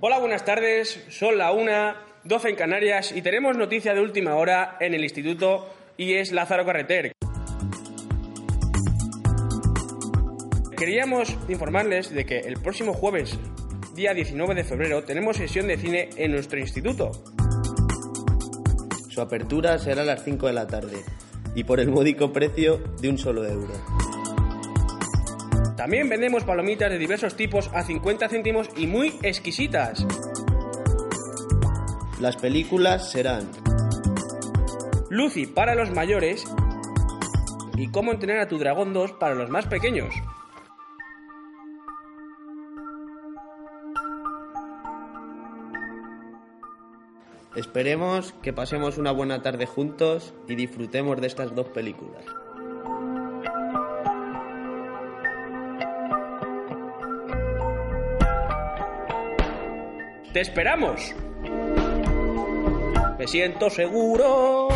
Hola, buenas tardes. Son la una, 12 en Canarias y tenemos noticia de última hora en el instituto y es Lázaro Carreter. Queríamos informarles de que el próximo jueves, día 19 de febrero, tenemos sesión de cine en nuestro instituto. Su apertura será a las 5 de la tarde y por el módico precio de un solo euro. También vendemos palomitas de diversos tipos a 50 céntimos y muy exquisitas. Las películas serán Lucy para los mayores y Cómo entrenar a tu dragón 2 para los más pequeños. Esperemos que pasemos una buena tarde juntos y disfrutemos de estas dos películas. ¡Te esperamos! Me siento seguro